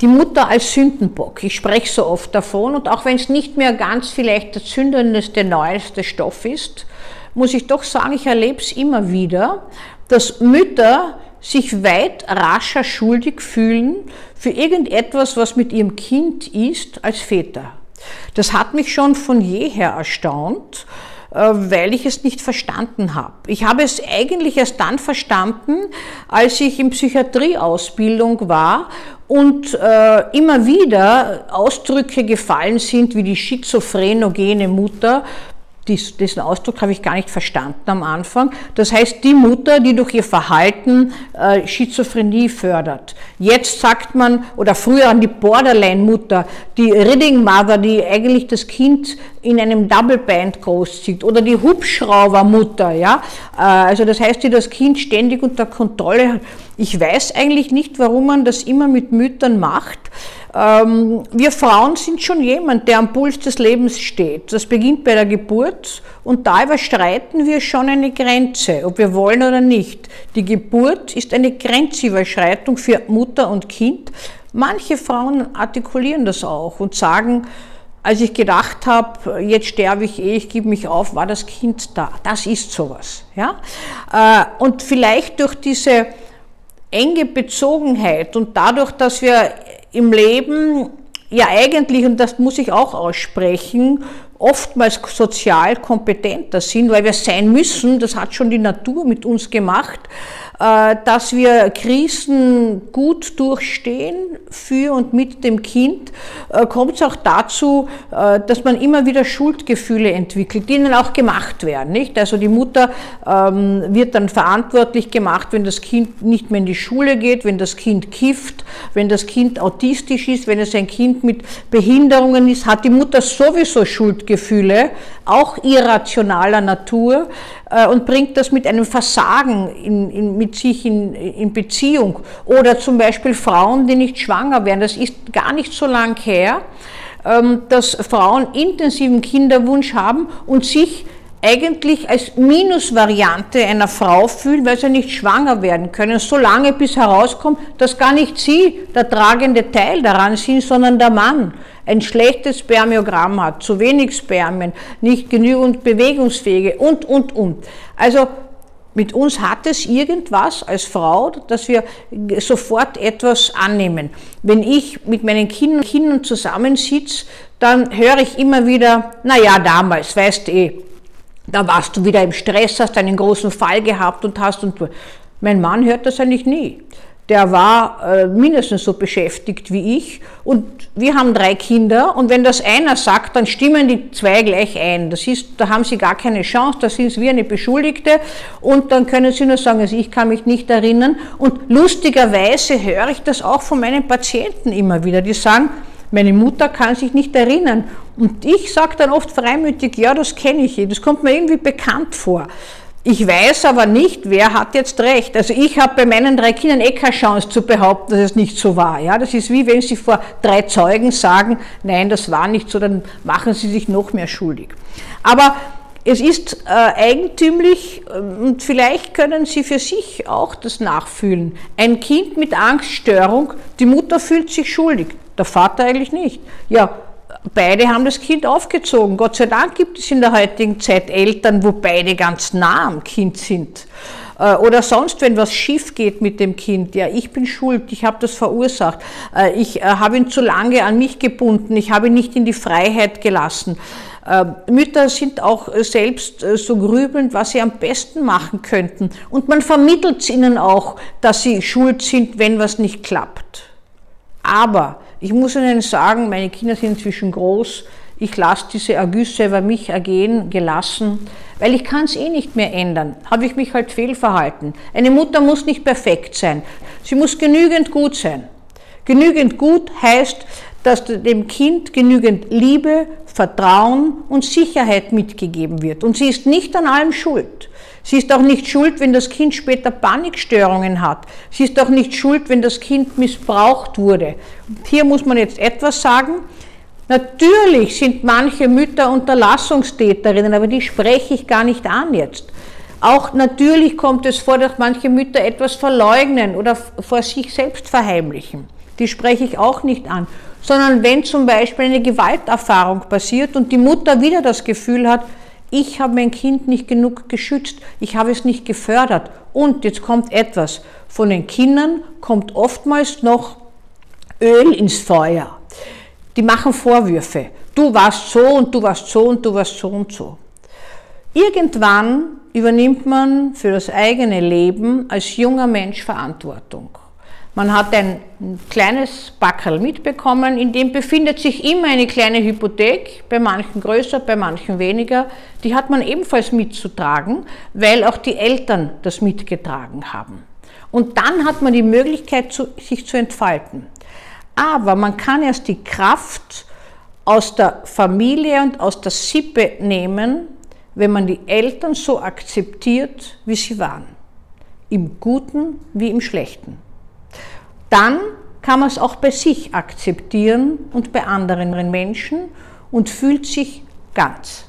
die Mutter als Sündenbock. Ich spreche so oft davon und auch wenn es nicht mehr ganz vielleicht der zündendste, neueste Stoff ist, muss ich doch sagen, ich erlebe es immer wieder, dass Mütter sich weit rascher schuldig fühlen für irgendetwas, was mit ihrem Kind ist, als Väter. Das hat mich schon von jeher erstaunt, weil ich es nicht verstanden habe. Ich habe es eigentlich erst dann verstanden, als ich in Psychiatrieausbildung war und äh, immer wieder Ausdrücke gefallen sind wie die schizophrenogene Mutter, dies, diesen Ausdruck habe ich gar nicht verstanden am Anfang. Das heißt, die Mutter, die durch ihr Verhalten äh, Schizophrenie fördert. Jetzt sagt man, oder früher an die Borderline-Mutter, die Reading Mother, die eigentlich das Kind in einem Double Band großzieht, oder die Hubschraubermutter, ja. Äh, also das heißt, die das Kind ständig unter Kontrolle hat. Ich weiß eigentlich nicht, warum man das immer mit Müttern macht. Ähm, wir Frauen sind schon jemand, der am Puls des Lebens steht. Das beginnt bei der Geburt und da überstreiten wir schon eine Grenze, ob wir wollen oder nicht. Die Geburt ist eine Grenzüberschreitung für Mutter und Kind. Manche Frauen artikulieren das auch und sagen, als ich gedacht habe, jetzt sterbe ich eh, ich gebe mich auf, war das Kind da. Das ist sowas. Ja? Äh, und vielleicht durch diese enge Bezogenheit und dadurch, dass wir im Leben ja eigentlich, und das muss ich auch aussprechen, oftmals sozial kompetenter sind, weil wir sein müssen, das hat schon die Natur mit uns gemacht, äh, dass wir Krisen gut durchstehen für und mit dem Kind, äh, kommt es auch dazu, äh, dass man immer wieder Schuldgefühle entwickelt, die ihnen auch gemacht werden. Nicht? Also die Mutter ähm, wird dann verantwortlich gemacht, wenn das Kind nicht mehr in die Schule geht, wenn das Kind kifft, wenn das Kind autistisch ist, wenn es ein Kind mit Behinderungen ist, hat die Mutter sowieso Schuldgefühle, auch irrationaler Natur und bringt das mit einem Versagen in, in, mit sich in, in Beziehung. Oder zum Beispiel Frauen, die nicht schwanger werden. Das ist gar nicht so lang her, ähm, dass Frauen intensiven Kinderwunsch haben und sich eigentlich als Minusvariante einer Frau fühlen, weil sie nicht schwanger werden können, solange bis herauskommt, dass gar nicht sie der tragende Teil daran sind, sondern der Mann ein schlechtes Spermiogramm hat, zu wenig Spermien, nicht genügend bewegungsfähige und, und, und. Also mit uns hat es irgendwas als Frau, dass wir sofort etwas annehmen. Wenn ich mit meinen Kindern zusammensitze, dann höre ich immer wieder, na ja, damals, weißt eh, da warst du wieder im Stress, hast einen großen Fall gehabt und hast und mein Mann hört das eigentlich nie der war äh, mindestens so beschäftigt wie ich. Und wir haben drei Kinder und wenn das einer sagt, dann stimmen die zwei gleich ein. Das ist, da haben sie gar keine Chance, da sind sie wie eine Beschuldigte und dann können sie nur sagen, also ich kann mich nicht erinnern. Und lustigerweise höre ich das auch von meinen Patienten immer wieder, die sagen, meine Mutter kann sich nicht erinnern. Und ich sage dann oft freimütig, ja, das kenne ich, das kommt mir irgendwie bekannt vor. Ich weiß aber nicht, wer hat jetzt recht. Also ich habe bei meinen drei Kindern eh keine Chance zu behaupten, dass es nicht so war. Ja, das ist wie wenn Sie vor drei Zeugen sagen, nein, das war nicht so, dann machen Sie sich noch mehr schuldig. Aber es ist äh, eigentümlich äh, und vielleicht können Sie für sich auch das nachfühlen. Ein Kind mit Angststörung, die Mutter fühlt sich schuldig, der Vater eigentlich nicht. Ja, beide haben das Kind aufgezogen. Gott sei Dank gibt es in der heutigen Zeit Eltern, wo beide ganz nah am Kind sind. Äh, oder sonst, wenn was schief geht mit dem Kind, ja, ich bin schuld, ich habe das verursacht, äh, ich äh, habe ihn zu lange an mich gebunden, ich habe ihn nicht in die Freiheit gelassen. Mütter sind auch selbst so grübelnd, was sie am besten machen könnten. Und man vermittelt ihnen auch, dass sie schuld sind, wenn was nicht klappt. Aber ich muss Ihnen sagen, meine Kinder sind inzwischen groß. Ich lasse diese Ergüsse über mich ergehen, gelassen, weil ich kann es eh nicht mehr ändern. Habe ich mich halt fehlverhalten. Eine Mutter muss nicht perfekt sein. Sie muss genügend gut sein. Genügend gut heißt, dass dem Kind genügend Liebe, Vertrauen und Sicherheit mitgegeben wird. Und sie ist nicht an allem schuld. Sie ist auch nicht schuld, wenn das Kind später Panikstörungen hat. Sie ist auch nicht schuld, wenn das Kind missbraucht wurde. Und hier muss man jetzt etwas sagen. Natürlich sind manche Mütter Unterlassungstäterinnen, aber die spreche ich gar nicht an jetzt. Auch natürlich kommt es vor, dass manche Mütter etwas verleugnen oder vor sich selbst verheimlichen. die spreche ich auch nicht an. Sondern wenn zum Beispiel eine Gewalterfahrung passiert und die Mutter wieder das Gefühl hat, ich habe mein Kind nicht genug geschützt, ich habe es nicht gefördert. Und jetzt kommt etwas. Von den Kindern kommt oftmals noch Öl ins Feuer. Die machen Vorwürfe. Du warst so und du warst so und du warst so und so. Irgendwann übernimmt man für das eigene Leben als junger Mensch Verantwortung. Man hat ein kleines Backerl mitbekommen, in dem befindet sich immer eine kleine Hypothek, bei manchen größer, bei manchen weniger. Die hat man ebenfalls mitzutragen, weil auch die Eltern das mitgetragen haben. Und dann hat man die Möglichkeit, sich zu entfalten. Aber man kann erst die Kraft aus der Familie und aus der Sippe nehmen, wenn man die Eltern so akzeptiert, wie sie waren. Im Guten wie im Schlechten dann kann man es auch bei sich akzeptieren und bei anderen Menschen und fühlt sich ganz.